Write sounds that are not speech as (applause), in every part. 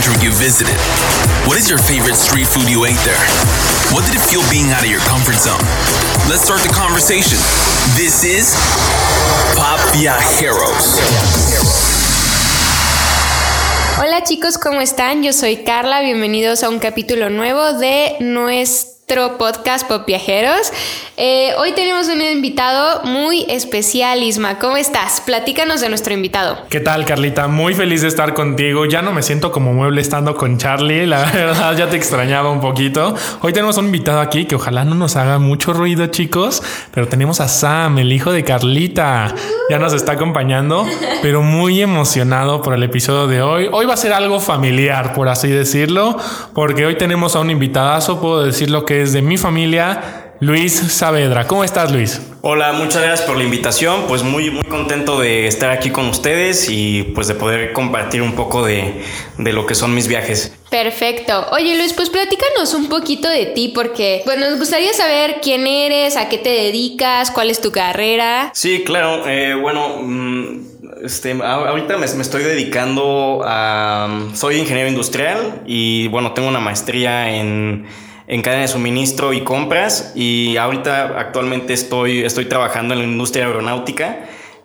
country you visited? What is your favorite street food you ate there? What did it feel being out of your comfort zone? Let's start the conversation. This is Pop Viajeros. Hola chicos, ¿cómo están? Yo soy Carla, bienvenidos a un capítulo nuevo de nuestro podcast Pop Viajeros. Eh, hoy tenemos un invitado muy especial, Isma. ¿Cómo estás? Platícanos de nuestro invitado. ¿Qué tal, Carlita? Muy feliz de estar contigo. Ya no me siento como mueble estando con Charlie. La (laughs) verdad, ya te extrañaba un poquito. Hoy tenemos un invitado aquí que ojalá no nos haga mucho ruido, chicos. Pero tenemos a Sam, el hijo de Carlita. Ya nos está acompañando, pero muy emocionado por el episodio de hoy. Hoy va a ser algo familiar, por así decirlo, porque hoy tenemos a un invitadazo. Puedo decir lo que de mi familia, Luis Saavedra. ¿Cómo estás, Luis? Hola, muchas gracias por la invitación. Pues muy, muy contento de estar aquí con ustedes y pues de poder compartir un poco de, de lo que son mis viajes. Perfecto. Oye Luis, pues platícanos un poquito de ti porque pues, nos gustaría saber quién eres, a qué te dedicas, cuál es tu carrera. Sí, claro. Eh, bueno, mm, este, ahorita me, me, estoy dedicando a... Soy ingeniero industrial y bueno, tengo una maestría en en cadena de suministro y compras y ahorita actualmente estoy, estoy trabajando en la industria aeronáutica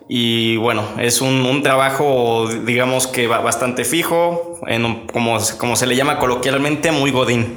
y bueno, es un, un trabajo digamos que bastante fijo, en como, como se le llama coloquialmente, muy godín.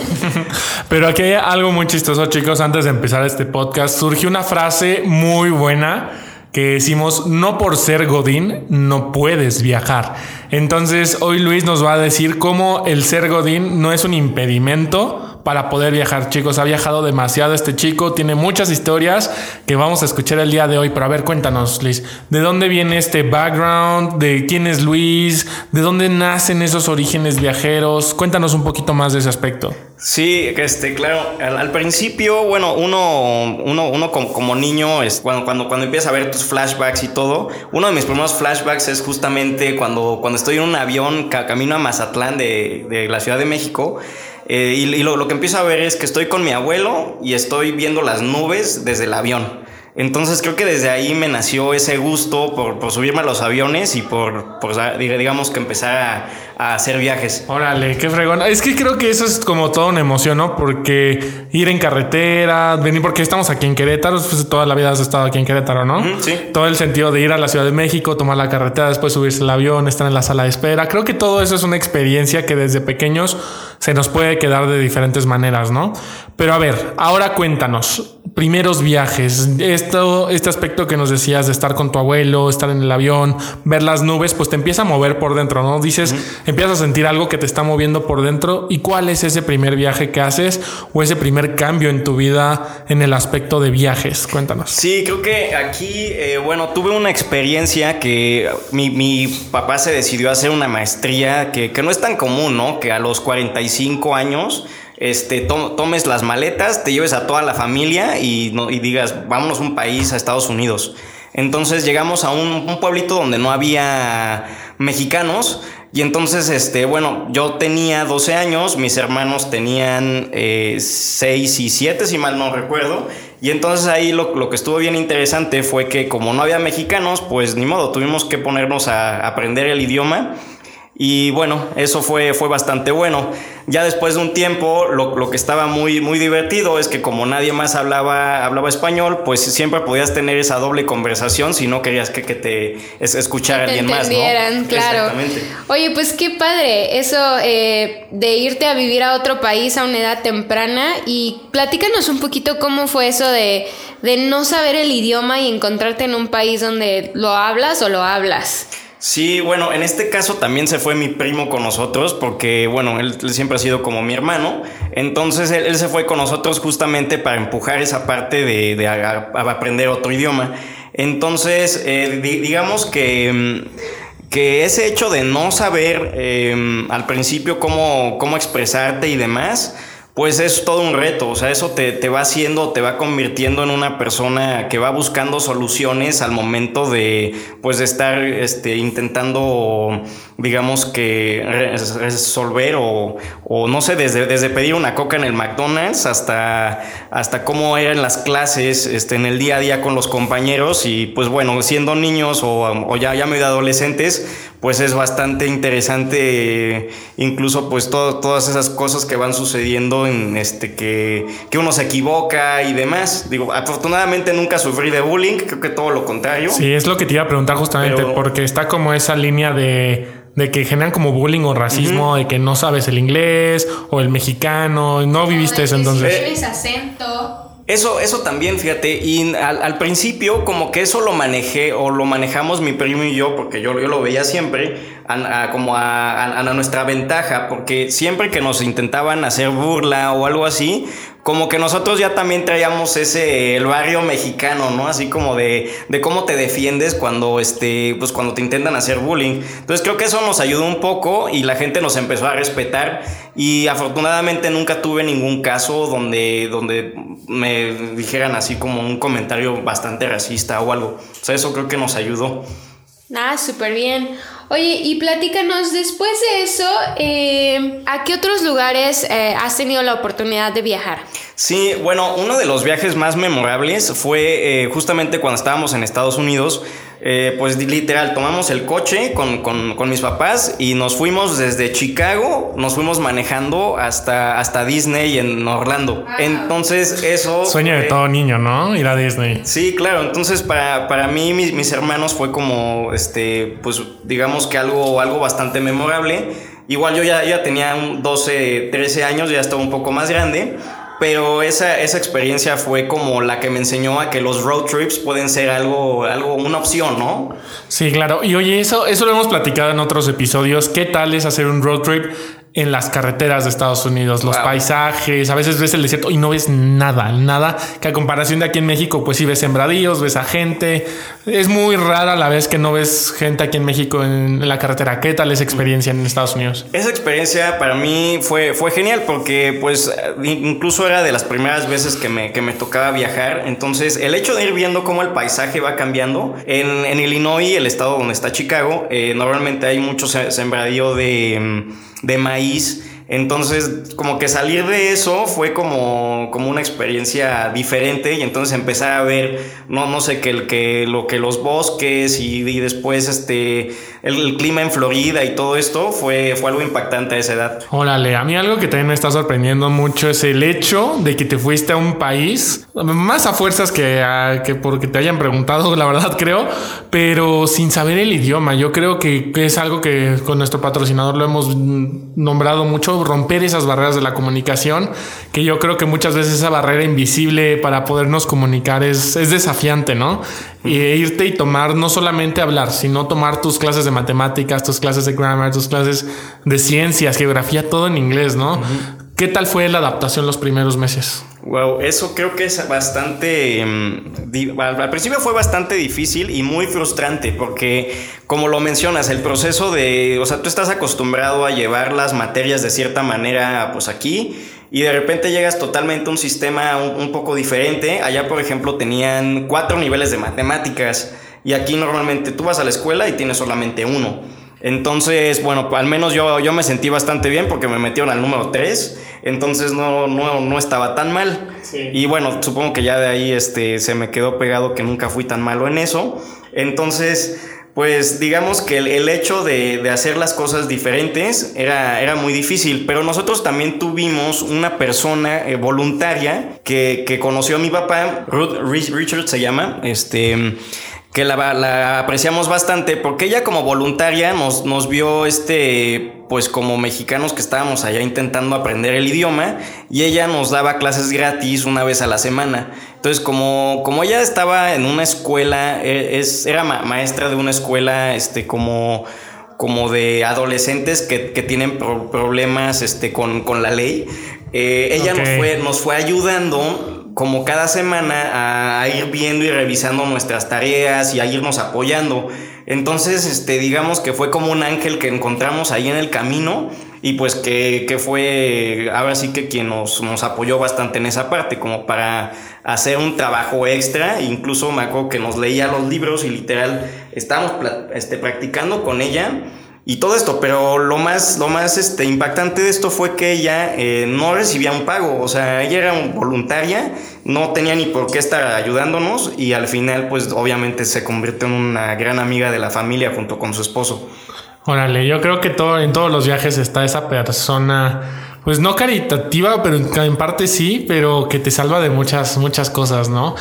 (laughs) Pero aquí hay algo muy chistoso chicos, antes de empezar este podcast, surgió una frase muy buena que decimos, no por ser Godín no puedes viajar. Entonces hoy Luis nos va a decir cómo el ser Godín no es un impedimento para poder viajar, chicos. Ha viajado demasiado este chico, tiene muchas historias que vamos a escuchar el día de hoy. Pero a ver, cuéntanos, Luis, ¿de dónde viene este background? ¿De quién es Luis? ¿De dónde nacen esos orígenes viajeros? Cuéntanos un poquito más de ese aspecto. Sí, este, claro. Al, principio, bueno, uno, uno, uno como, niño, es cuando, cuando, cuando empieza a ver tus flashbacks y todo, uno de mis primeros flashbacks es justamente cuando, cuando estoy en un avión camino a Mazatlán de, de la Ciudad de México. Eh, y, lo, lo, que empiezo a ver es que estoy con mi abuelo y estoy viendo las nubes desde el avión. Entonces creo que desde ahí me nació ese gusto por, por subirme a los aviones y por, por digamos que empezar a, a, hacer viajes. Órale, qué fregón. Es que creo que eso es como toda una emoción, ¿no? Porque ir en carretera, venir, porque estamos aquí en Querétaro, pues toda la vida has estado aquí en Querétaro, ¿no? sí. Todo el sentido de ir a la Ciudad de México, tomar la carretera, después subirse al avión, estar en la sala de espera. Creo que todo eso es una experiencia que desde pequeños se nos puede quedar de diferentes maneras, ¿no? Pero a ver, ahora cuéntanos, primeros viajes, esto, este aspecto que nos decías de estar con tu abuelo, estar en el avión, ver las nubes, pues te empieza a mover por dentro, ¿no? Dices, empiezas a sentir algo que te está moviendo por dentro. ¿Y cuál es ese primer viaje que haces o ese primer cambio en tu vida en el aspecto de viajes? Cuéntanos. Sí, creo que aquí, eh, bueno, tuve una experiencia que mi, mi, papá se decidió a hacer una maestría que, que no es tan común, ¿no? Que a los 45 años este, tomes las maletas, te lleves a toda la familia y, y digas, vámonos a un país, a Estados Unidos. Entonces llegamos a un, pueblito donde no había mexicanos y entonces, este, bueno, yo tenía 12 años, mis hermanos tenían eh, 6 y 7, si mal no recuerdo. Y entonces ahí lo, lo, que estuvo bien interesante fue que como no había mexicanos, pues ni modo, tuvimos que ponernos a aprender el idioma. Y bueno, eso fue, fue bastante bueno. Ya después de un tiempo, lo, lo, que estaba muy, muy divertido es que como nadie más hablaba, hablaba español, pues siempre podías tener esa doble conversación si no querías que, que te escuchara alguien más. ¿no? claro. Oye, pues qué padre eso eh, de irte a vivir a otro país a una edad temprana y platícanos un poquito cómo fue eso de, de no saber el idioma y encontrarte en un país donde lo hablas o lo hablas. Sí, bueno, en este caso también se fue mi primo con nosotros porque, bueno, él, siempre ha sido como mi hermano. Entonces él, se fue con nosotros justamente para empujar esa parte de, aprender otro idioma. Entonces, eh, digamos que, mm, que ese hecho de no saber em, al principio cómo, cómo expresarte y demás, pues es todo un reto, o sea, eso te, te, va haciendo, te va convirtiendo en una persona que va buscando soluciones al momento de, pues, de estar este, intentando, digamos que, resolver o, o, no sé, desde, desde pedir una coca en el McDonald's hasta, hasta cómo eran las clases este, en el día a día con los compañeros y, pues, bueno, siendo niños o, o ya, ya medio adolescentes, pues es bastante interesante, incluso pues todas esas cosas que van sucediendo en este que, que uno se equivoca y demás. Digo, afortunadamente nunca sufrí de bullying, creo que todo lo contrario. Sí, es lo que te iba a preguntar justamente, porque está como esa línea de de que generan como bullying o racismo, de que no sabes el inglés o el mexicano, no viviste eso entonces. tienes acento. Eso, eso también, fíjate, y al, principio como que eso lo manejé o lo manejamos mi primo y yo, porque yo, yo lo veía siempre, como a, a, nuestra ventaja, porque siempre que nos intentaban hacer burla o algo así, como que nosotros ya también traíamos ese, el barrio mexicano, ¿no? Así como de, de cómo te defiendes cuando, este, pues cuando te intentan hacer bullying. Entonces creo que eso nos ayudó un poco y la gente nos empezó a respetar y afortunadamente nunca tuve ningún caso donde, donde me dijeran así como un comentario bastante racista o algo. O sea, eso creo que nos ayudó. Ah, súper bien. Oye, y platícanos, después de eso, eh, ¿a qué otros lugares eh, has tenido la oportunidad de viajar? Sí, bueno, uno de los viajes más memorables fue eh, justamente cuando estábamos en Estados Unidos. Eh, pues literal, tomamos el coche con, con, mis papás y nos fuimos desde Chicago, nos fuimos manejando hasta, hasta Disney en Orlando. Entonces eso... Sueño de todo niño, ¿no? Ir a Disney. Sí, claro. Entonces para, para mí, mis, mis hermanos fue como, este, pues digamos que algo, algo bastante memorable. Igual yo ya, ya tenía 12, 13 años, ya estaba un poco más grande. Pero esa, esa experiencia fue como la que me enseñó a que los road trips pueden ser algo, algo, una opción, ¿no? Sí, claro. Y oye, eso, eso lo hemos platicado en otros episodios. ¿Qué tal es hacer un road trip en las carreteras de Estados Unidos, los paisajes, a veces ves el desierto y no ves nada, nada, que a comparación de aquí en México, pues sí ves sembradíos, ves a gente, es muy rara la vez que no ves gente aquí en México en la carretera. ¿Qué tal esa experiencia en Estados Unidos? Esa experiencia para mí fue, fue genial porque pues incluso era de las primeras veces que me, que me tocaba viajar, entonces el hecho de ir viendo cómo el paisaje va cambiando, en, en Illinois, el estado donde está Chicago, eh, normalmente hay mucho sembradío de de maíz entonces, como que salir de eso fue como, como una experiencia diferente y entonces empezar a ver, no, no sé, que, el, que, lo que los bosques y, después este, el, clima en Florida y todo esto fue, fue algo impactante a esa edad. Órale, a mí algo que también me está sorprendiendo mucho es el hecho de que te fuiste a un país, más a fuerzas que, a, que porque te hayan preguntado, (laughs) la verdad creo, pero sin saber el idioma. Yo creo que es algo que con nuestro patrocinador lo hemos nombrado mucho romper esas barreras de la comunicación, que yo creo que muchas veces esa barrera invisible para podernos comunicar es, es desafiante, ¿no? Y irte y tomar, no solamente hablar, sino tomar tus clases de matemáticas, tus clases de grammar, tus clases de ciencias, geografía, todo en inglés, ¿no? ¿Qué tal fue la adaptación los primeros meses? Wow, eso creo que es bastante. Mm, al principio fue bastante difícil y muy frustrante porque, como lo mencionas, el proceso de. O sea, tú estás acostumbrado a llevar las materias de cierta manera, pues aquí, y de repente llegas totalmente a un sistema un poco diferente. Allá, por ejemplo, tenían cuatro niveles de matemáticas y aquí normalmente tú vas a la escuela y tienes solamente uno. Entonces, bueno, al menos yo, yo me sentí bastante bien porque me metieron al número 3, entonces no, no, no estaba tan mal. Y bueno, supongo que ya de ahí este, se me quedó pegado que nunca fui tan malo en eso. Entonces, pues digamos que el, hecho de, hacer las cosas diferentes era, era muy difícil, pero nosotros también tuvimos una persona eh, voluntaria que, que, conoció a mi papá, Ruth Richard se llama, este que la, apreciamos bastante porque ella como voluntaria nos, nos vio este, pues como mexicanos que estábamos allá intentando aprender el idioma y ella nos daba clases gratis una vez a la semana. Entonces como, como ella estaba en una escuela, e, es, era maestra de una escuela este, como como de adolescentes que, tienen problemas este, con, la ley. Eh, ella nos, fue, nos fue ayudando como cada semana a, ir viendo y revisando nuestras tareas y a irnos apoyando. Entonces, este, digamos que fue como un ángel que encontramos ahí en el camino y pues que, fue ahora sí que quien nos, nos, apoyó bastante en esa parte, como para hacer un trabajo extra. Incluso me acuerdo que nos leía los libros y literal estábamos este, practicando con ella y todo esto, pero lo más, lo más este, impactante de esto fue que ella eh, no recibía un pago, o sea, ella era voluntaria, no tenía ni por qué estar ayudándonos y al final pues obviamente se convirtió en una gran amiga de la familia junto con su esposo. Órale, yo creo que todo, en todos los viajes está esa persona, pues no caritativa, pero en parte sí, pero que te salva de muchas, muchas cosas, ¿no?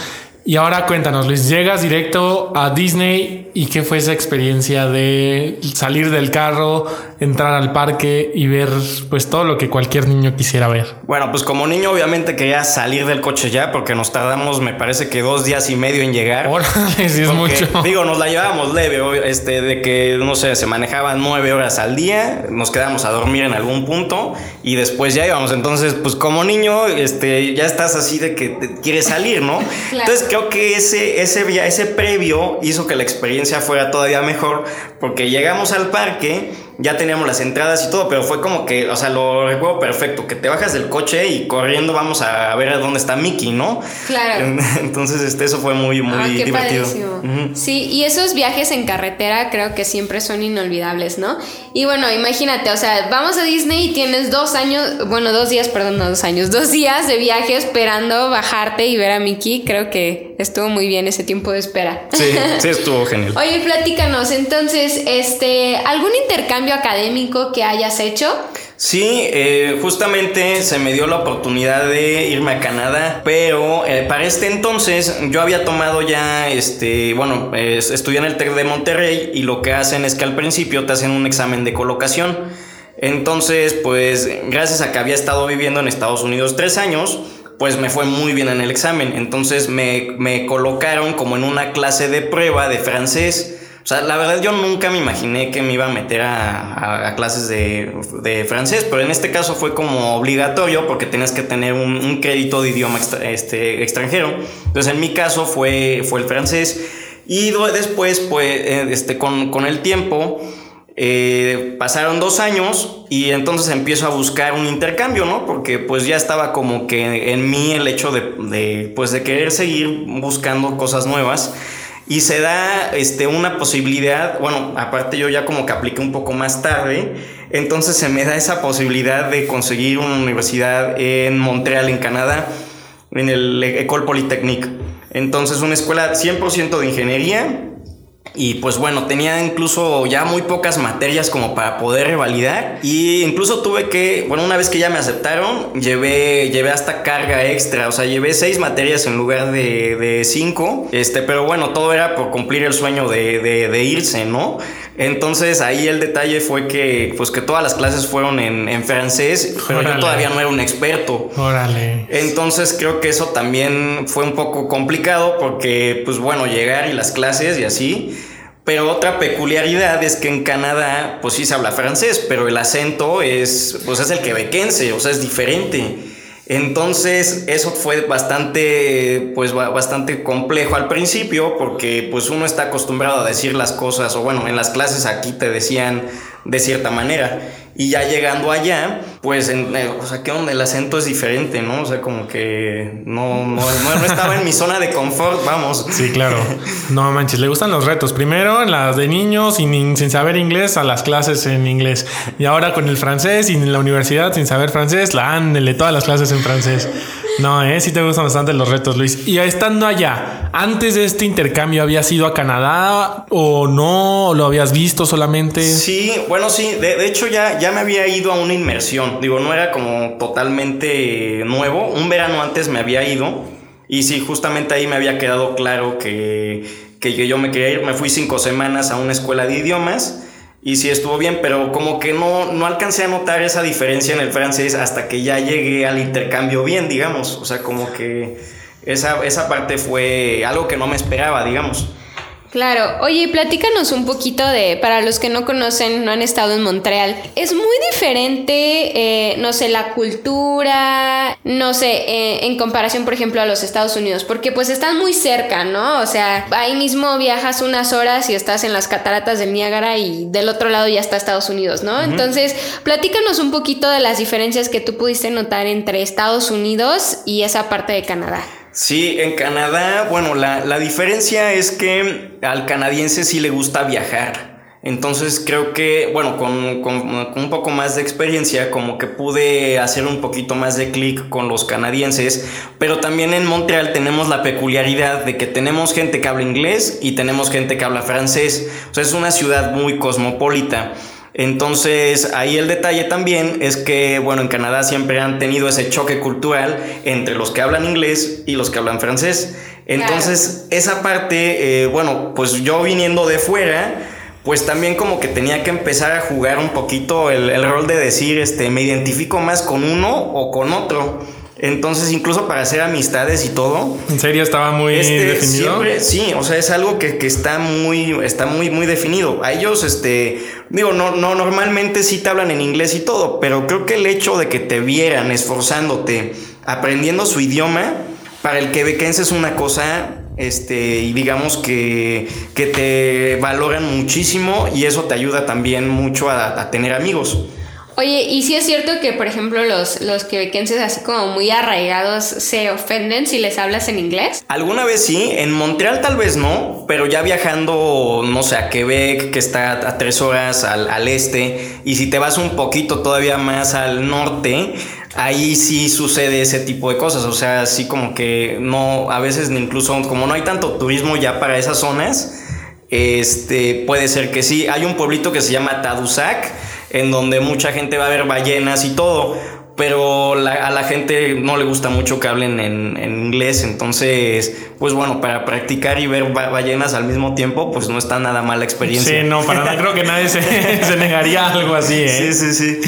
Y ahora cuéntanos, Luis, llegas directo a Disney y qué fue esa experiencia de salir del carro, entrar al parque y ver pues todo lo que cualquier niño quisiera ver. Bueno, pues como niño obviamente quería salir del coche ya porque nos tardamos me parece que dos días y medio en llegar. Órale, sí es mucho. Digo, nos la llevábamos leve, este, de que no sé, se manejaban nueve horas al día, nos quedamos a dormir en algún punto y después ya íbamos. Entonces, pues como niño, este, ya estás así de que quieres salir, ¿no? (laughs) Entonces, que ese, ese, ese previo hizo que la experiencia fuera todavía mejor porque llegamos al parque ya teníamos las entradas y todo, pero fue como que, o sea, lo recuerdo perfecto, que te bajas del coche y corriendo vamos a ver dónde está Mickey, ¿no? Claro. (laughs) Entonces, este, eso fue muy, muy ah, divertido. Sí, y esos viajes en carretera creo que siempre son inolvidables, ¿no? Y bueno, imagínate, o sea, vamos a Disney y tienes dos años, bueno, dos días, perdón, no dos años, dos días de viaje esperando bajarte y ver a Mickey, creo que estuvo muy bien ese tiempo de espera. Sí, sí (laughs) estuvo genial. Oye, platícanos, entonces, este, ¿algún intercambio académico que hayas hecho? Sí, eh, justamente se me dio la oportunidad de irme a Canadá, pero eh, para este entonces yo había tomado ya, este, bueno, estudié en el TEC de Monterrey y lo que hacen es que al principio te hacen un examen de colocación. Entonces, pues gracias a que había estado viviendo en Estados Unidos tres años, pues me fue muy bien en el examen. Entonces me colocaron como en una clase de prueba de francés. O sea, la verdad yo nunca me imaginé que me iba a meter a, clases de, francés, pero en este caso fue como obligatorio porque tenías que tener un, crédito de idioma este, extranjero. Entonces en mi caso fue, fue el francés. Y después, pues, eh, este, con, el tiempo, eh, pasaron dos años y entonces empiezo a buscar un intercambio, ¿no? Porque pues ya estaba como que en mí el hecho de, de, pues, de querer seguir buscando cosas nuevas. Y se da este, una posibilidad, bueno, aparte yo ya como que apliqué un poco más tarde, entonces se me da esa posibilidad de conseguir una universidad en Montreal, en Canadá, en el École Polytechnique. Entonces una escuela 100% de ingeniería, y pues bueno, tenía incluso ya muy pocas materias como para poder revalidar. Y incluso tuve que, bueno, una vez que ya me aceptaron, llevé, llevé hasta carga extra. O sea, llevé seis materias en lugar de, de cinco. Este, pero bueno, todo era por cumplir el sueño de, de, irse, ¿no? Entonces ahí el detalle fue que, pues que todas las clases fueron en, en francés, pero yo todavía no era un experto. Órale. Entonces creo que eso también fue un poco complicado porque, pues bueno, llegar y las clases y así. Pero otra peculiaridad es que en Canadá, pues sí se habla francés, pero el acento es, pues es el quebequense, o sea, es diferente. Entonces, eso fue bastante, pues bastante complejo al principio, porque pues uno está acostumbrado a decir las cosas, o bueno, en las clases aquí te decían de cierta manera. Y ya llegando allá, pues, en, eh, o sea, que donde el acento es diferente, ¿no? O sea, como que no, no, no, estaba en mi zona de confort, vamos. Sí, claro. No manches, le gustan los retos. Primero, las de niños sin, sin saber inglés, a las clases en inglés. Y ahora con el francés y en la universidad sin saber francés, la ándele, todas las clases en francés. No, eh, sí te gustan bastante los retos, Luis. Y estando allá, antes de este intercambio, ¿habías ido a Canadá o no? ¿Lo habías visto solamente? Sí, bueno, sí. De, hecho, ya, ya me había ido a una inmersión. Digo, no era como totalmente nuevo. Un verano antes me había ido. Y sí, justamente ahí me había quedado claro que, que yo me quería ir. Me fui cinco semanas a una escuela de idiomas. Y sí estuvo bien, pero como que no, no alcancé a notar esa diferencia en el francés hasta que ya llegué al intercambio bien, digamos. O sea, como que esa, esa parte fue algo que no me esperaba, digamos. Claro, oye, platícanos un poquito de, para los que no conocen, no han estado en Montreal, es muy diferente, eh, no sé, la cultura, no sé, eh, en comparación, por ejemplo, a los Estados Unidos, porque pues están muy cerca, ¿no? O sea, ahí mismo viajas unas horas y estás en las cataratas del Niágara y del otro lado ya está Estados Unidos, ¿no? Entonces, platícanos un poquito de las diferencias que tú pudiste notar entre Estados Unidos y esa parte de Canadá. Sí, en Canadá, bueno, la, diferencia es que al canadiense sí le gusta viajar. Entonces creo que, bueno, con, un poco más de experiencia, como que pude hacer un poquito más de clic con los canadienses, pero también en Montreal tenemos la peculiaridad de que tenemos gente que habla inglés y tenemos gente que habla francés. O sea, es una ciudad muy cosmopolita. Entonces, ahí el detalle también es que, bueno, en Canadá siempre han tenido ese choque cultural entre los que hablan inglés y los que hablan francés. Entonces, esa parte, eh, bueno, pues yo viniendo de fuera, pues también como que tenía que empezar a jugar un poquito el, el rol de decir, este, me identifico más con uno o con otro. Entonces, incluso para hacer amistades y todo. ¿En serio estaba muy este, definido? sí, o sea, es algo que, está muy, está muy, muy definido. A ellos, este, digo, no, no, normalmente sí te hablan en inglés y todo, pero creo que el hecho de que te vieran esforzándote, aprendiendo su idioma, para el quebequense es una cosa este, y digamos que, que, te valoran muchísimo y eso te ayuda también mucho a, a tener amigos. Oye, ¿y si es cierto que, por ejemplo, los, los quebequenses así como muy arraigados se ofenden si les hablas en inglés? Alguna vez sí, en Montreal tal vez no, pero ya viajando, no sé, a Quebec, que está a tres horas al, al este, y si te vas un poquito todavía más al norte, ahí sí sucede ese tipo de cosas. O sea, así como que no, a veces incluso como no hay tanto turismo ya para esas zonas, este, puede ser que sí. Hay un pueblito que se llama Tadoussac en donde mucha gente va a ver ballenas y todo, pero a la gente no le gusta mucho que hablen en, inglés, entonces, pues bueno, para practicar y ver ballenas al mismo tiempo, pues no está nada mala experiencia. Sí, no, para nada, creo que nadie se, (laughs) se negaría algo así, ¿eh? Sí, sí, sí.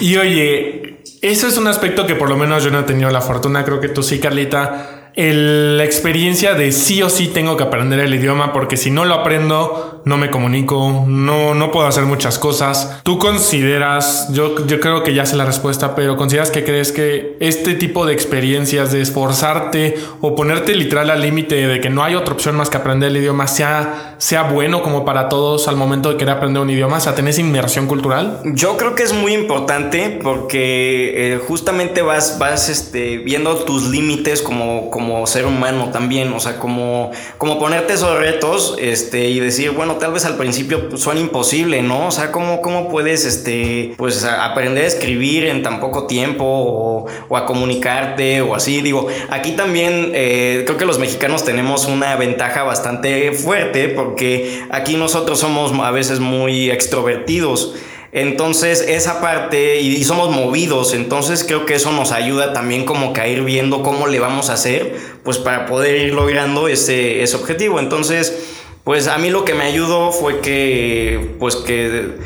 Y oye, eso es un aspecto que por lo menos yo no he tenido la fortuna, creo que tú sí, Carlita la experiencia de sí o sí tengo que aprender el idioma porque si no lo aprendo no me comunico, no, no puedo hacer muchas cosas. Tú consideras, yo, yo creo que ya sé la respuesta, pero consideras que crees que este tipo de experiencias de esforzarte o ponerte literal al límite de que no hay otra opción más que aprender el idioma sea, sea bueno como para todos al momento de querer aprender un idioma, o sea, ¿tenés inmersión cultural? Yo creo que es muy importante porque eh, justamente vas, vas este, viendo tus límites como como ser humano también, o sea, como, como ponerte esos retos este, y decir, bueno, tal vez al principio son imposible, ¿no? O sea, ¿cómo, cómo puedes este, pues, aprender a escribir en tan poco tiempo o, a comunicarte o así? Digo, aquí también eh, creo que los mexicanos tenemos una ventaja bastante fuerte porque aquí nosotros somos a veces muy extrovertidos. Entonces, esa parte, y, somos movidos, entonces creo que eso nos ayuda también como que a ir viendo cómo le vamos a hacer, pues para poder ir logrando ese, ese objetivo. Entonces, pues a mí lo que me ayudó fue que, pues que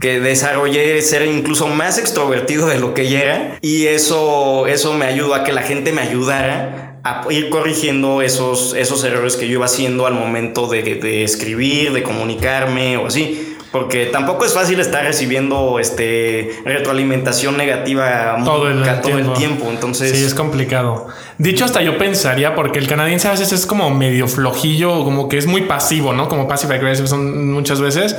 que desarrollé ser incluso más extrovertido de lo que ya era y eso, eso me ayudó a que la gente me ayudara a ir corrigiendo esos, esos errores que yo iba haciendo al momento de, de escribir, de comunicarme o así. Porque tampoco es fácil estar recibiendo este retroalimentación negativa todo el, todo el tiempo. Entonces. Sí, es complicado. Dicho hasta yo pensaría, porque el canadiense a veces es como medio flojillo, como que es muy pasivo, ¿no? Como passive aggressive son muchas veces.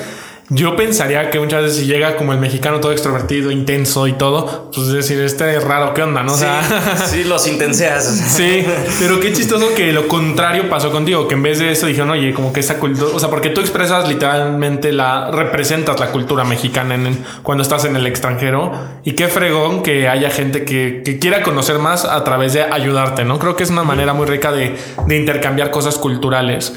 Yo pensaría que muchas veces si llega como el mexicano todo extrovertido, intenso y todo, pues decir, este es raro, ¿qué onda? ¿No? Sí, (laughs) sí, los intenseas. (laughs) Sí, pero qué chistoso que lo contrario pasó contigo, que en vez de eso dijeron, oye, como que esa cultura, o sea, porque tú expresas literalmente la, representas la cultura mexicana en cuando estás en el extranjero y qué fregón que haya gente que, que, quiera conocer más a través de ayudarte, ¿no? Creo que es una manera muy rica de, de intercambiar cosas culturales.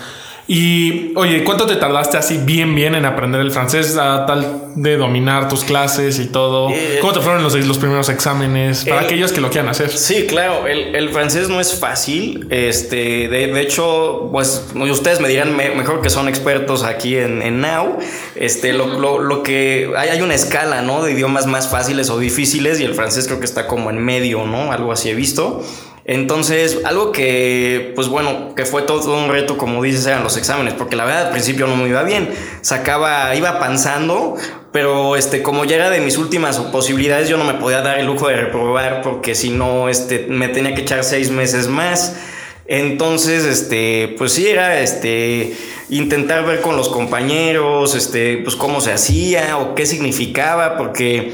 Y oye, ¿cuánto te tardaste así bien, bien en aprender el francés a tal de dominar tus clases y todo? Eh, ¿Cómo te fueron los, los primeros exámenes para aquellos que lo quieran hacer? Sí, claro, el, el francés no es fácil. Este, de, de, hecho, pues ustedes me dirán mejor que son expertos aquí en, en Now. Este, lo, lo, lo, que hay, hay una escala, ¿no? De idiomas más fáciles o difíciles y el francés creo que está como en medio, ¿no? Algo así he visto. Entonces, algo que, pues bueno, que fue todo un reto, como dices, eran los exámenes, porque la verdad al principio no me iba bien. Sacaba, iba panzando, pero este, como ya era de mis últimas posibilidades, yo no me podía dar el lujo de reprobar, porque si no, este, me tenía que echar seis meses más. Entonces, este, pues sí, era este, intentar ver con los compañeros, este, pues cómo se hacía o qué significaba, porque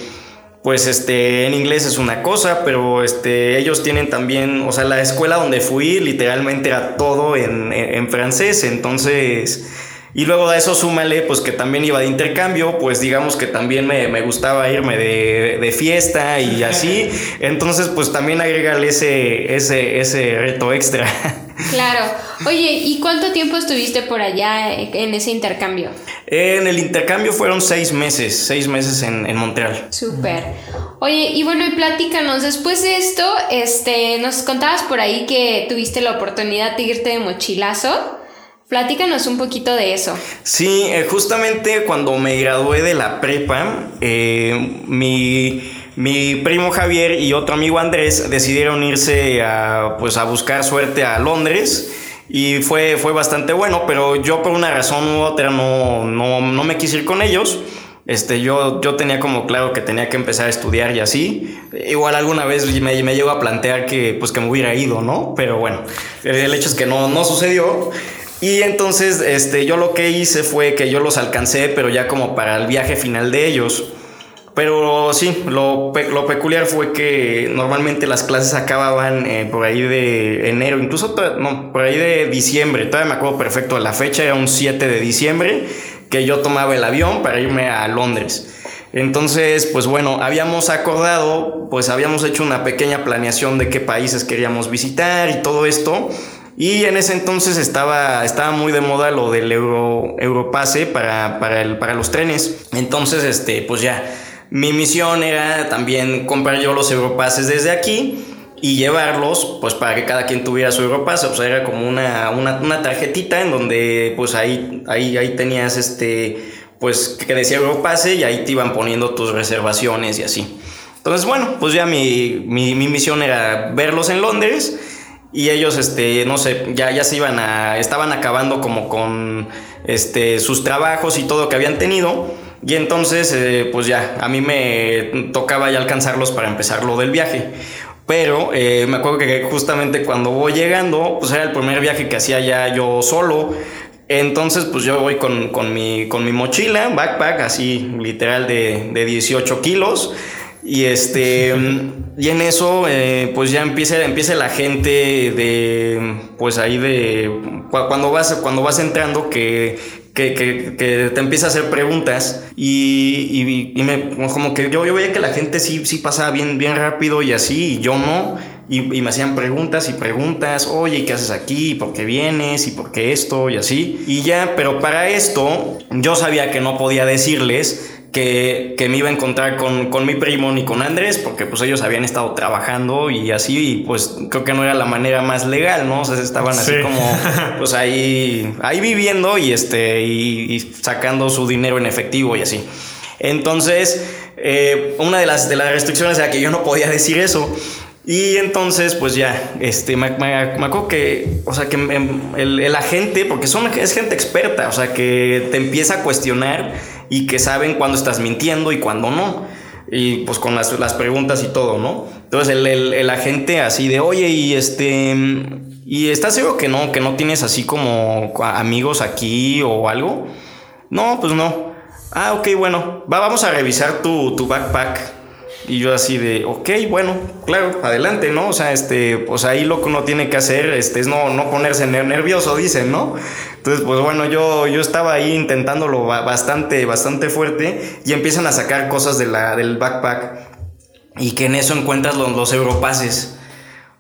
pues este, en inglés es una cosa, pero este, ellos tienen también, o sea, la escuela donde fui literalmente era todo en, en francés, entonces... Y luego de eso súmale, pues que también iba de intercambio, pues digamos que también me, me gustaba irme de, de, fiesta y así. (laughs) Entonces, pues también agregarle ese, ese, ese reto extra. (laughs) Claro. Oye, ¿y cuánto tiempo estuviste por allá en ese intercambio? En el intercambio fueron seis meses, seis meses en, en Montreal. Súper. Oye, y bueno, y platícanos, después de esto, este, nos contabas por ahí que tuviste la oportunidad de irte de mochilazo. Platícanos un poquito de eso. Sí, eh, justamente cuando me gradué de la prepa, eh, mi, mi, primo Javier y otro amigo Andrés decidieron irse a, pues, a buscar suerte a Londres. Y fue, fue bastante bueno, pero yo por una razón u otra no, no, no me quise ir con ellos. Este, yo, yo tenía como claro que tenía que empezar a estudiar y así. Igual alguna vez me, me llegó a plantear que, pues, que me hubiera ido, ¿no? Pero bueno, el hecho es que no, no sucedió. Y entonces este, yo lo que hice fue que yo los alcancé, pero ya como para el viaje final de ellos. Pero sí, lo, lo peculiar fue que normalmente las clases acababan eh, por ahí de enero, incluso no, por ahí de diciembre. Todavía me acuerdo perfecto de la fecha, era un 7 de diciembre que yo tomaba el avión para irme a Londres. Entonces, pues bueno, habíamos acordado, pues habíamos hecho una pequeña planeación de qué países queríamos visitar y todo esto. Y en ese entonces estaba, estaba muy de moda lo del Euro, Europase para, para, el, para los trenes. Entonces, este, pues ya, mi misión era también comprar yo los Europases desde aquí y llevarlos, pues para que cada quien tuviera su Europase. O sea, era como una, una, una tarjetita en donde, pues ahí, ahí, ahí tenías este, pues que decía Europase y ahí te iban poniendo tus reservaciones y así. Entonces, bueno, pues ya mi, mi, mi misión era verlos en Londres y ellos, este, no sé, ya, ya se iban a, estaban acabando como con este, sus trabajos y todo que habían tenido. Y entonces, eh, pues ya, a mí me tocaba ya alcanzarlos para empezar lo del viaje. Pero eh, me acuerdo que justamente cuando voy llegando, pues era el primer viaje que hacía ya yo solo. Entonces, pues yo voy con, con, mi, con mi mochila, backpack, así literal de, de 18 kilos. Y este, (laughs) y en eso, eh, pues ya empieza, empieza la gente de, pues ahí de, cuando vas, cuando vas entrando, que, que, que, te empieza a hacer preguntas y, y, me, como que yo, yo veía que la gente sí, sí pasaba bien, bien rápido y así, y yo no. Y, me hacían preguntas y preguntas, oye, ¿qué haces aquí? ¿Por qué vienes? ¿Y por qué esto? Y así. Y ya, pero para esto yo sabía que no podía decirles que, me iba a encontrar con, con, mi primo ni con Andrés, porque pues ellos habían estado trabajando y así, y pues creo que no era la manera más legal, ¿no? O sea, estaban así como, (laughs) pues ahí, ahí viviendo y, este, y, sacando su dinero en efectivo y así. Entonces, eh, una de las, de las restricciones era que yo no podía decir eso. Y entonces, pues ya, este, me, acuerdo que, o sea, que el, el agente, porque son, es gente experta, o sea, que te empieza a cuestionar y que saben cuándo estás mintiendo y cuándo no. Y pues con las, las preguntas y todo, ¿no? Entonces el, el, agente así de, oye, y este, ¿y estás seguro que no, que no tienes así como amigos aquí o algo? No, pues no. Ah, ok, bueno, va, vamos a revisar tu, tu backpack. Y yo así de, ok, bueno, claro, adelante, ¿no? O sea, este, pues ahí lo que uno tiene que hacer este, es no, no ponerse nervioso, dicen, ¿no? Entonces, pues bueno, yo, yo estaba ahí intentándolo bastante, bastante fuerte y empiezan a sacar cosas de la, del backpack y que en eso encuentras los, los europases.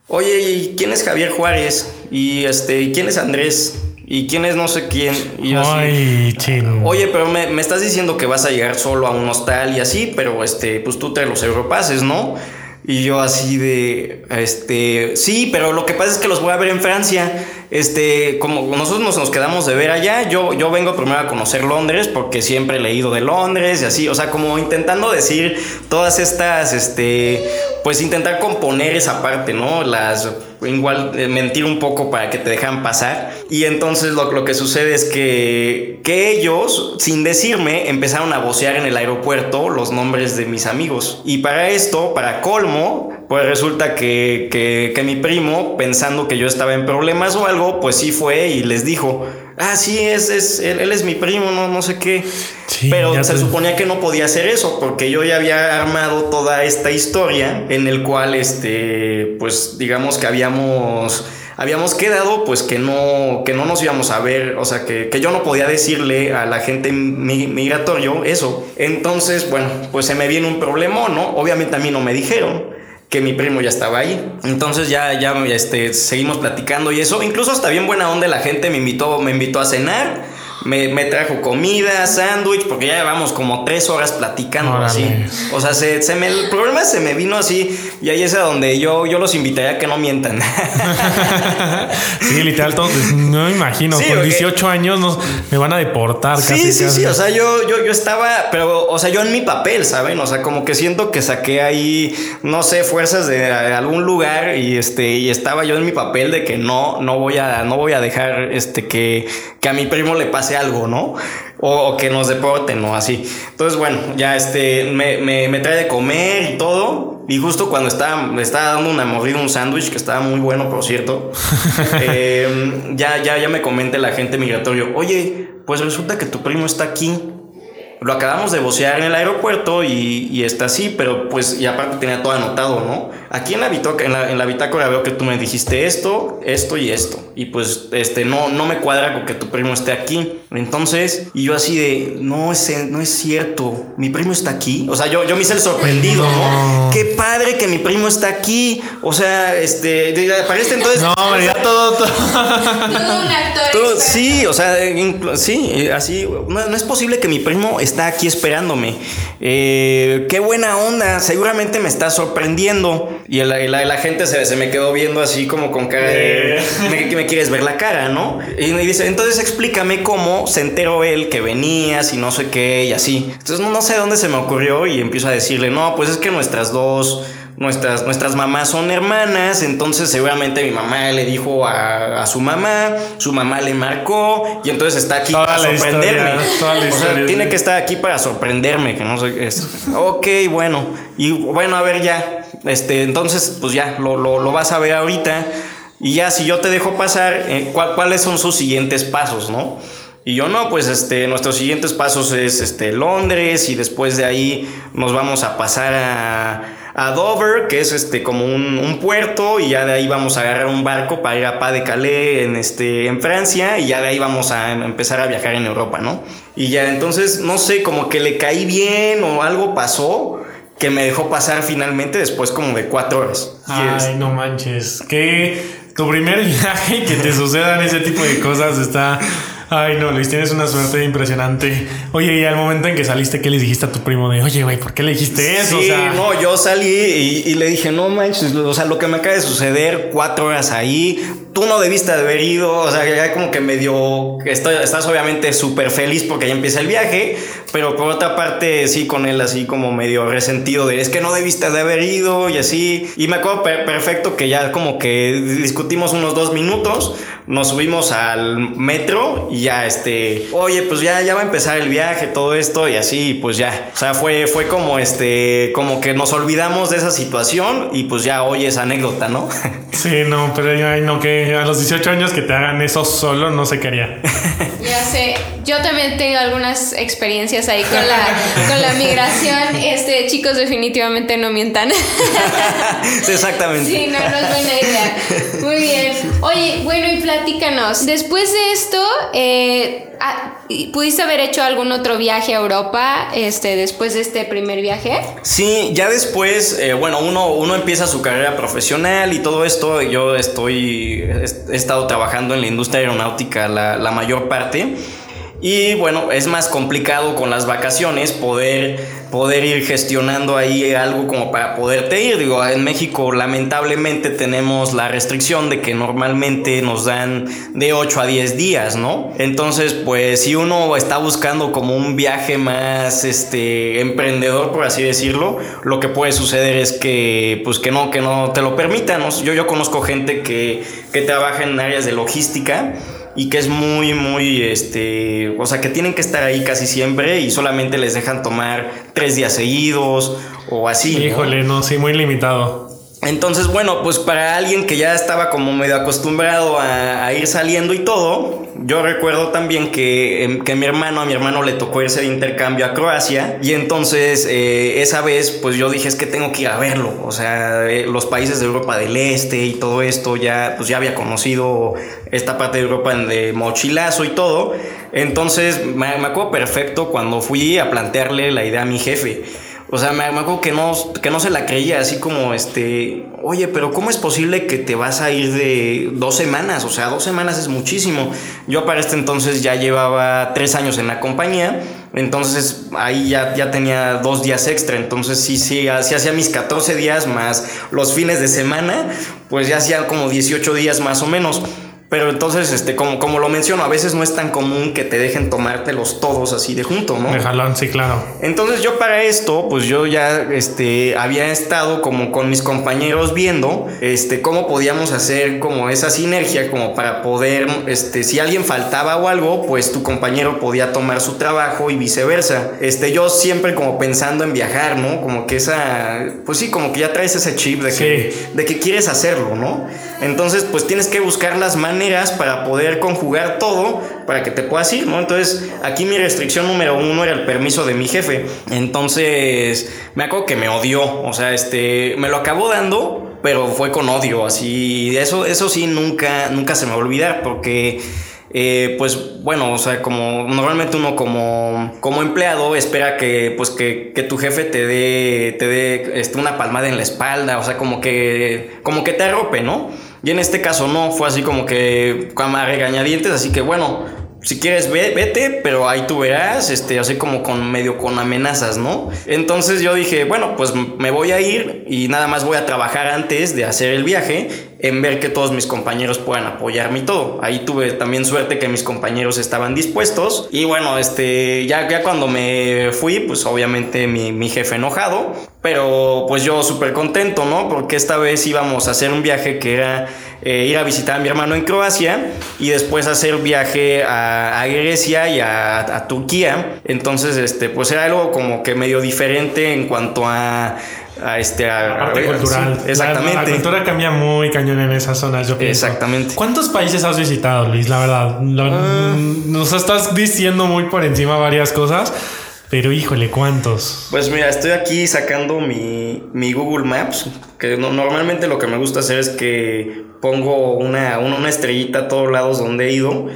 Oye, ¿y quién es Javier Juárez? Y este, ¿y quién es Andrés? ¿Y quién es no sé quién? Y yo Ay, así, Oye, pero me, me, estás diciendo que vas a llegar solo a un hostal y así, pero este, pues tú traes los europases, ¿no? Y yo así de, este, sí, pero lo que pasa es que los voy a ver en Francia. Este, como nosotros nos, quedamos de ver allá, yo, yo vengo primero a conocer Londres porque siempre he leído de Londres y así, o sea, como intentando decir todas estas, este, pues intentar componer esa parte, ¿no? Las igual eh, mentir un poco para que te dejan pasar. Y entonces lo, lo, que sucede es que, que ellos, sin decirme, empezaron a vocear en el aeropuerto los nombres de mis amigos. Y para esto, para colmo, pues resulta que, que, que mi primo, pensando que yo estaba en problemas o algo, pues sí fue y les dijo, ah, sí, es, es, él, es mi primo, no, no sé qué. Pero se suponía que no podía hacer eso porque yo ya había armado toda esta historia en el cual, este, pues digamos que habíamos, habíamos quedado pues que no, que no nos íbamos a ver, o sea, que, que yo no podía decirle a la gente migratorio eso. Entonces, bueno, pues se me viene un problema, ¿no? Obviamente a mí no me dijeron que mi primo ya estaba ahí. Entonces ya, ya este, seguimos platicando y eso. Incluso hasta bien buena onda la gente me invitó, me invitó a cenar. Me, me trajo comida, sándwich, porque ya llevamos como tres horas platicando así. O sea, se, se me, el problema se me vino así y ahí es a donde yo, yo los invitaría a que no mientan. (laughs) sí, literal, todo, pues, no me imagino, con 18 años nos, me van a deportar. Sí, casi, sí, sí, o sea, yo, yo, yo estaba, pero, o sea, yo en mi papel, ¿saben? O sea, como que siento que saqué ahí, no sé, fuerzas de algún lugar y este, y estaba yo en mi papel de que no, no voy a, no voy a dejar este que, que a mi primo le pase algo, ¿no? O, que nos deporten o así. Entonces, bueno, ya este, me, me, me, trae de comer y todo. Y justo cuando estaba, me estaba dando una mordida, un sándwich que estaba muy bueno, por cierto, (laughs) eh, ya, ya, ya me comenta la gente migratorio, oye, pues resulta que tu primo está aquí lo acabamos de vocear en el aeropuerto y, está así, pero pues, y aparte tenía todo anotado, ¿no? Aquí en la, en la, en la bitácora veo que tú me dijiste esto, esto y esto. Y pues, este, no, no me cuadra con que tu primo esté aquí. Entonces, y yo así de, no es, no es cierto, mi primo está aquí. O sea, yo, yo me hice el sorprendido, ¿no? Qué padre que mi primo está aquí. O sea, este, parece entonces... No, ya todo, todo. (laughs) todo un actor. sí, o sea, sí, así, no, no es posible que mi primo está aquí esperándome. Eh, qué buena onda, seguramente me está sorprendiendo. Y la, gente se, se, me quedó viendo así como con cara de... me, me quieres ver la cara, ¿no? Y me dice, entonces explícame cómo se enteró él que venías y no sé qué y así. Entonces no, no sé dónde se me ocurrió y empiezo a decirle, no, pues es que nuestras dos nuestras, nuestras mamás son hermanas, entonces seguramente mi mamá le dijo a, su mamá, su mamá le marcó y entonces está aquí para sorprenderme. tiene que estar aquí para sorprenderme, que no sé es. Ok, bueno. Y bueno, a ver ya. Este, entonces, pues ya, lo, lo, vas a ver ahorita. Y ya, si yo te dejo pasar, eh, ¿cuáles son sus siguientes pasos, no? Y yo no, pues este, nuestros siguientes pasos es este, Londres y después de ahí nos vamos a pasar a, a Dover, que es este, como un, puerto, y ya de ahí vamos a agarrar un barco para ir a Pas de Calais en, este, en Francia, y ya de ahí vamos a empezar a viajar en Europa, ¿no? Y ya entonces, no sé, como que le caí bien o algo pasó que me dejó pasar finalmente después como de cuatro horas. Ay, no manches, que tu primer (laughs) viaje que te sucedan ese tipo de cosas está Ay, no, Luis, tienes una suerte impresionante. Oye, y al momento en que saliste, ¿qué le dijiste a tu primo? De, oye, güey, ¿por qué le dijiste eso? Sí, no, yo salí y, le dije, no manches, o sea, lo que me acaba de suceder, cuatro horas ahí, tú no debiste haber ido, o sea, ya como que medio, estoy, estás obviamente súper feliz porque ya empieza el viaje, pero por otra parte, sí, con él así como medio resentido de, es que no debiste de haber ido y así. Y me acuerdo perfecto que ya como que discutimos unos dos minutos, nos subimos al metro y ya este, oye, pues ya, ya va a empezar el viaje, todo esto y así, pues ya. O sea, fue, fue como este, como que nos olvidamos de esa situación y pues ya hoy es anécdota, ¿no? Sí, no, pero ay, no, que a los 18 años que te hagan eso solo no se quería. Ya sé, yo también tengo algunas experiencias ahí con la, con la migración. Este, chicos, definitivamente no mientan. Sí, exactamente. Sí, no, no es buena idea. Muy bien. Oye, bueno, y platícanos. Después de esto, eh, ¿pudiste haber hecho algún otro viaje a Europa este, después de este primer viaje? Sí, ya después, eh, bueno, uno, uno empieza su carrera profesional y todo esto. Yo estoy, he, estado trabajando en la industria aeronáutica la mayor parte. Y bueno, es más complicado con las vacaciones poder, poder ir gestionando ahí algo como para poderte ir. Digo, en México lamentablemente tenemos la restricción de que normalmente nos dan de 8 a 10 días, ¿no? Entonces, pues si uno está buscando como un viaje más este, emprendedor, por así decirlo, lo que puede suceder es que, pues que no, que no te lo permitan. Yo, yo conozco gente que, que trabaja en áreas de logística y que es muy, muy, este, o sea, que tienen que estar ahí casi siempre y solamente les dejan tomar tres días seguidos o así. Híjole, no, sí, muy limitado. Entonces, bueno, pues para alguien que ya estaba como medio acostumbrado a, ir saliendo y todo, yo recuerdo también que, em, que, mi hermano, a mi hermano le tocó irse de intercambio a Croacia y entonces eh, esa vez pues yo dije es que tengo que ir a verlo, o sea, eh, los países de Europa del Este y todo esto, ya pues ya había conocido esta parte de Europa de mochilazo y todo, entonces me, me acuerdo perfecto cuando fui a plantearle la idea a mi jefe. O sea, me, acuerdo que no, que no se la creía, así como, este, oye, pero ¿cómo es posible que te vas a ir de dos semanas? O sea, dos semanas es muchísimo. Yo para este entonces ya llevaba tres años en la compañía, entonces ahí ya, ya tenía dos días extra, entonces sí, sí, así hacía mis 14 días más los fines de semana, pues ya hacía como 18 días más o menos. Pero entonces, este, como, como lo menciono, a veces no es tan común que te dejen tomártelos todos así de junto, ¿no? De jalón, sí, claro. Entonces yo para esto, pues yo ya este, había estado como con mis compañeros viendo este, cómo podíamos hacer como esa sinergia, como para poder, este, si alguien faltaba o algo, pues tu compañero podía tomar su trabajo y viceversa. Este, yo siempre como pensando en viajar, ¿no? Como que esa, pues sí, como que ya traes ese chip de que, de que quieres hacerlo, ¿no? Entonces, pues tienes que buscar las manos para poder conjugar todo para que te puedas ir, ¿no? Entonces, aquí mi restricción número uno era el permiso de mi jefe. Entonces, me acuerdo que me odió, o sea, este, me lo acabó dando, pero fue con odio, así. Eso, eso sí, nunca, nunca se me va a olvidar, porque. Eh, pues bueno, o sea, como normalmente uno como, como empleado espera que, pues que, que tu jefe te dé, te dé este, una palmada en la espalda, o sea, como que, como que te arrope, ¿no? Y en este caso no, fue así como que a regañadientes, así que bueno, si quieres vete, pero ahí tú verás, este, así como con medio con amenazas, ¿no? Entonces yo dije, bueno, pues me voy a ir y nada más voy a trabajar antes de hacer el viaje en ver que todos mis compañeros puedan apoyarme y todo. Ahí tuve también suerte que mis compañeros estaban dispuestos. Y bueno, este, ya, ya cuando me fui, pues obviamente mi, mi jefe enojado. Pero pues yo súper contento, ¿no? Porque esta vez íbamos a hacer un viaje que era eh, ir a visitar a mi hermano en Croacia y después hacer viaje a, a Grecia y a, a Turquía. Entonces, este, pues era algo como que medio diferente en cuanto a a este a, parte cultural. exactamente. La, cultura cambia muy cañón en esas zonas, yo pienso. Exactamente. ¿Cuántos países has visitado, Luis? La verdad, ah. nos estás diciendo muy por encima varias cosas. Pero híjole, ¿cuántos? Pues mira, estoy aquí sacando mi, mi Google Maps, que normalmente lo que me gusta hacer es que pongo una, una, estrellita a todos lados donde he ido.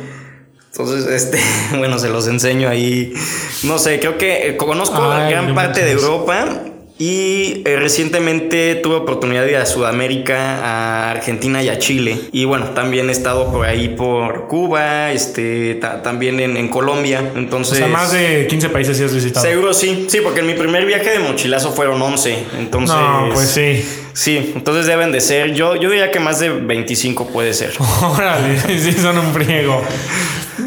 Entonces, este, (laughs) bueno, se los enseño ahí. No sé, creo que conozco gran parte de Europa y eh, recientemente tuve oportunidad de ir a Sudamérica, a Argentina y a Chile. Y bueno, también he estado por ahí por Cuba, este, también en, Colombia. Entonces. O sea, más de 15 países sí has visitado. Seguro sí, sí, porque en mi primer viaje de mochilazo fueron 11. Entonces. No, pues sí. Sí, entonces deben de ser. Yo, yo diría que más de 25 puede ser. (laughs) Órale, sí, son un friego.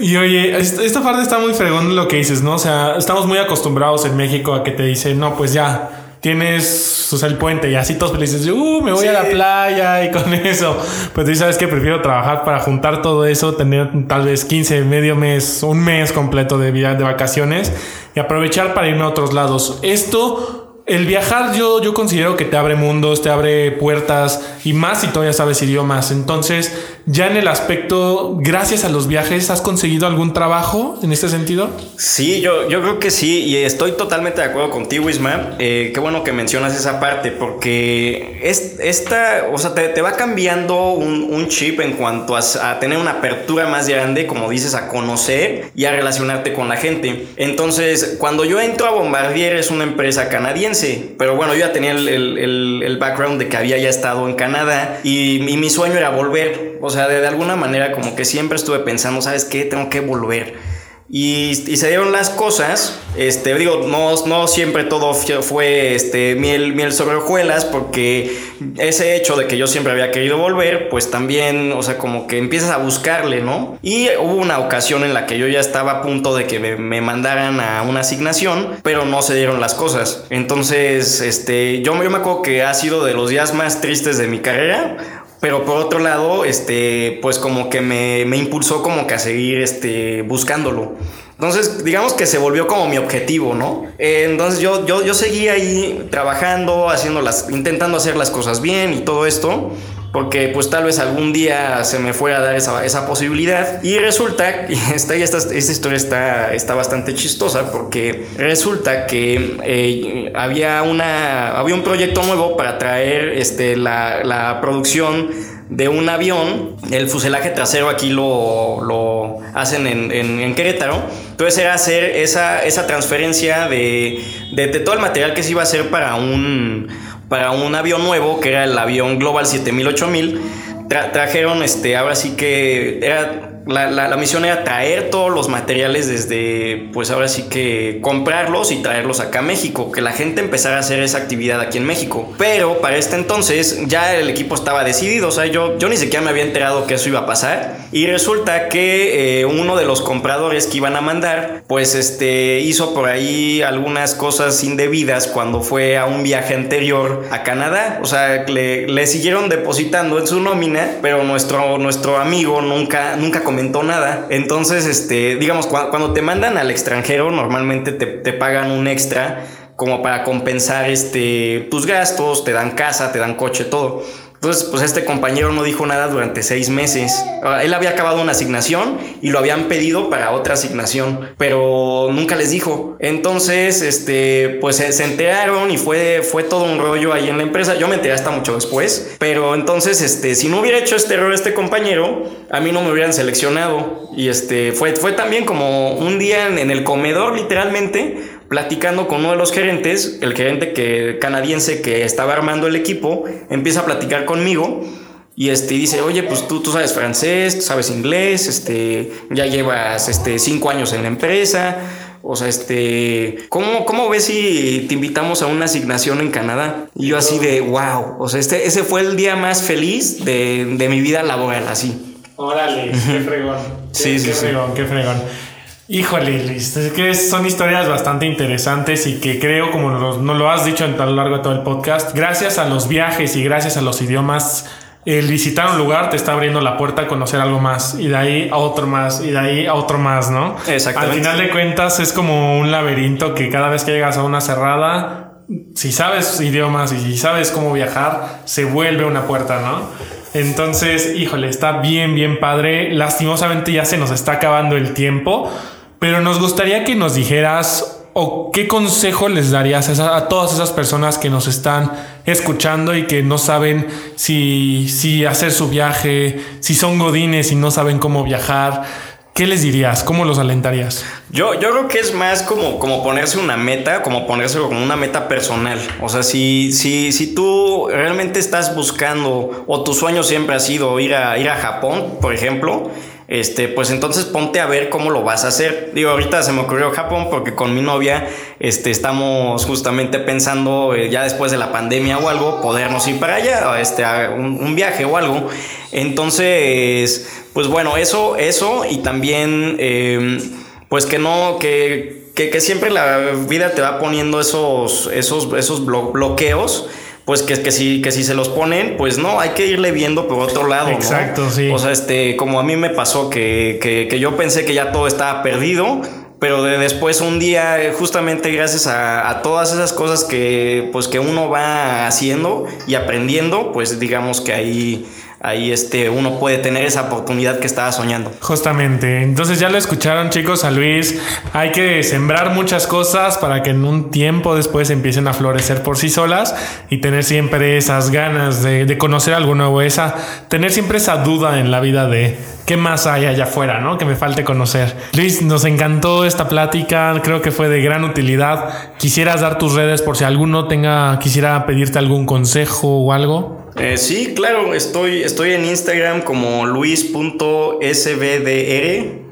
Y oye, esta parte está muy fregón lo que dices, ¿no? O sea, estamos muy acostumbrados en México a que te dicen, no, pues ya tienes o sea, el puente y así todos felices, uh, me voy a la playa y con (laughs) eso. Pues tú sabes que prefiero trabajar para juntar todo eso, tener tal vez 15, medio mes, un mes completo de vida de vacaciones y aprovechar para irme a otros lados. Esto el viajar yo, yo considero que te abre mundos, te abre puertas y más si todavía sabes idiomas. Entonces, ya en el aspecto, gracias a los viajes, ¿has conseguido algún trabajo en este sentido? Sí, yo, yo creo que sí y estoy totalmente de acuerdo contigo, Isma. Eh, qué bueno que mencionas esa parte porque es, esta, o sea, te, va cambiando un, chip en cuanto a, a, tener una apertura más grande, como dices, a conocer y a relacionarte con la gente. Entonces, cuando yo entro a Bombardier, es una empresa canadiense pero bueno, yo ya tenía el, background de que había ya estado en Canadá y, mi sueño era volver. O sea, de, alguna manera como que siempre estuve pensando, ¿sabes qué? Tengo que volver. Y, se dieron las cosas, este, digo, no, no siempre todo fue este, miel, miel sobre hojuelas, porque ese hecho de que yo siempre había querido volver, pues también, o sea, como que empiezas a buscarle, ¿no? Y hubo una ocasión en la que yo ya estaba a punto de que me, mandaran a una asignación, pero no se dieron las cosas. Entonces, este, yo, yo me acuerdo que ha sido de los días más tristes de mi carrera pero por otro lado, este, pues como que me, me impulsó como que a seguir este, buscándolo. Entonces, digamos que se volvió como mi objetivo, ¿no? Eh, entonces yo, yo, yo seguí ahí trabajando, haciendo las, intentando hacer las cosas bien y todo esto porque pues tal vez algún día se me fuera a dar esa, esa posibilidad. Y resulta, (laughs) y esta, esta, esta historia está, está bastante chistosa, porque resulta que eh, había, una, había un proyecto nuevo para traer este, la, la producción de un avión. El fuselaje trasero aquí lo, lo hacen en, en, Querétaro. Entonces era hacer esa, esa transferencia de, de, de, todo el material que se iba a hacer para un, para un avión nuevo, que era el avión Global 7000 8000. trajeron, este, ahora sí que era la, la, misión era traer todos los materiales desde, pues ahora sí que comprarlos y traerlos acá a México, que la gente empezara a hacer esa actividad aquí en México. Pero para este entonces ya el equipo estaba decidido, o sea, yo, yo ni siquiera me había enterado que eso iba a pasar. Y resulta que eh, uno de los compradores que iban a mandar, pues este, hizo por ahí algunas cosas indebidas cuando fue a un viaje anterior a Canadá. O sea, le, le siguieron depositando en su nómina, pero nuestro, nuestro amigo nunca, nunca comentó nada. Entonces, este, digamos, cuando, te mandan al extranjero, normalmente te, te pagan un extra como para compensar este, tus gastos, te dan casa, te dan coche, todo. Entonces, pues este compañero no dijo nada durante seis meses. Ah, él había acabado una asignación y lo habían pedido para otra asignación, pero nunca les dijo. Entonces, este, pues se, enteraron y fue, fue todo un rollo ahí en la empresa. Yo me enteré hasta mucho después, pero entonces, este, si no hubiera hecho este error este compañero, a mí no me hubieran seleccionado. Y este, fue, fue también como un día en el comedor, literalmente platicando con uno de los gerentes, el gerente que, canadiense que estaba armando el equipo, empieza a platicar conmigo y este, dice, oye, pues tú, tú sabes francés, tú sabes inglés, este, ya llevas este, cinco años en la empresa. O sea, este, ¿cómo, ¿cómo ves si te invitamos a una asignación en Canadá? Y yo así de, wow, o sea, este, ese fue el día más feliz de, de mi vida laboral, así. Órale, qué fregón. sí, sí, qué fregón, qué fregón. Híjole, Luis, es que son historias bastante interesantes y que creo, como nos lo has dicho a lo largo de todo el podcast, gracias a los viajes y gracias a los idiomas, el visitar un lugar te está abriendo la puerta a conocer algo más y de ahí a otro más y de ahí a otro más, ¿no? Exactamente. Al final de cuentas es como un laberinto que cada vez que llegas a una cerrada, si sabes idiomas y si sabes cómo viajar, se vuelve una puerta, ¿no? Entonces, híjole, está bien, bien padre. Lastimosamente ya se nos está acabando el tiempo, pero nos gustaría que nos dijeras o qué consejo les darías a, todas esas personas que nos están escuchando y que no saben si, si hacer su viaje, si son godines y no saben cómo viajar. ¿Qué les dirías? ¿Cómo los alentarías? Yo, yo creo que es más como, como ponerse una meta, como ponérselo como una meta personal. O sea, si, si, si tú realmente estás buscando o tu sueño siempre ha sido ir a, ir a Japón, por ejemplo, este, pues entonces ponte a ver cómo lo vas a hacer. Digo, ahorita se me ocurrió Japón porque con mi novia este, estamos justamente pensando eh, ya después de la pandemia o algo, podernos ir para allá, este, un, viaje o algo. Entonces, pues bueno, eso, eso y también, em, pues que no, que, que, que, siempre la vida te va poniendo esos, esos, esos bloqueos pues que, que, si, que si se los ponen, pues no, hay que irle viendo por otro lado. Exacto, sí. O sea, este, como a mí me pasó que, que, que yo pensé que ya todo estaba perdido, pero de después un día, justamente gracias a, a, todas esas cosas que, pues, que uno va haciendo y aprendiendo, pues digamos que ahí ahí este, uno puede tener esa oportunidad que estaba soñando. Justamente. Entonces ya lo escucharon chicos a Luis. Hay que sembrar muchas cosas para que en un tiempo después empiecen a florecer por sí solas y tener siempre esas ganas de, de conocer algo nuevo, esa, tener siempre esa duda en la vida de qué más hay allá afuera, ¿no? Que me falte conocer. Luis, nos encantó esta plática, creo que fue de gran utilidad. ¿Quisieras dar tus redes por si alguno tenga, quisiera pedirte algún consejo o algo? Eh, sí, claro, estoy, estoy en Instagram como luis.sbdr,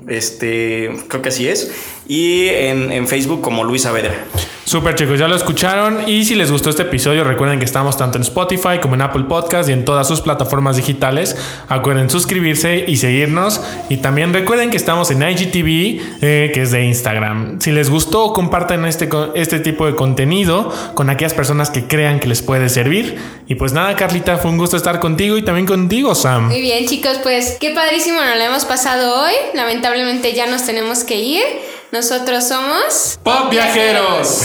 este, creo que así es, y en, en Facebook como Luis Saavedra. Super chicos, ya lo escucharon y si les gustó este episodio recuerden que estamos tanto en Spotify como en Apple Podcast y en todas sus plataformas digitales. Acuerden suscribirse y seguirnos y también recuerden que estamos en IGTV eh, que es de Instagram. Si les gustó compartan este, este tipo de contenido con aquellas personas que crean que les puede servir. Y pues nada Carlita, fue un gusto estar contigo y también contigo Sam. Muy bien chicos, pues qué padrísimo nos lo hemos pasado hoy. Lamentablemente ya nos tenemos que ir. Nosotros somos Pop Viajeros.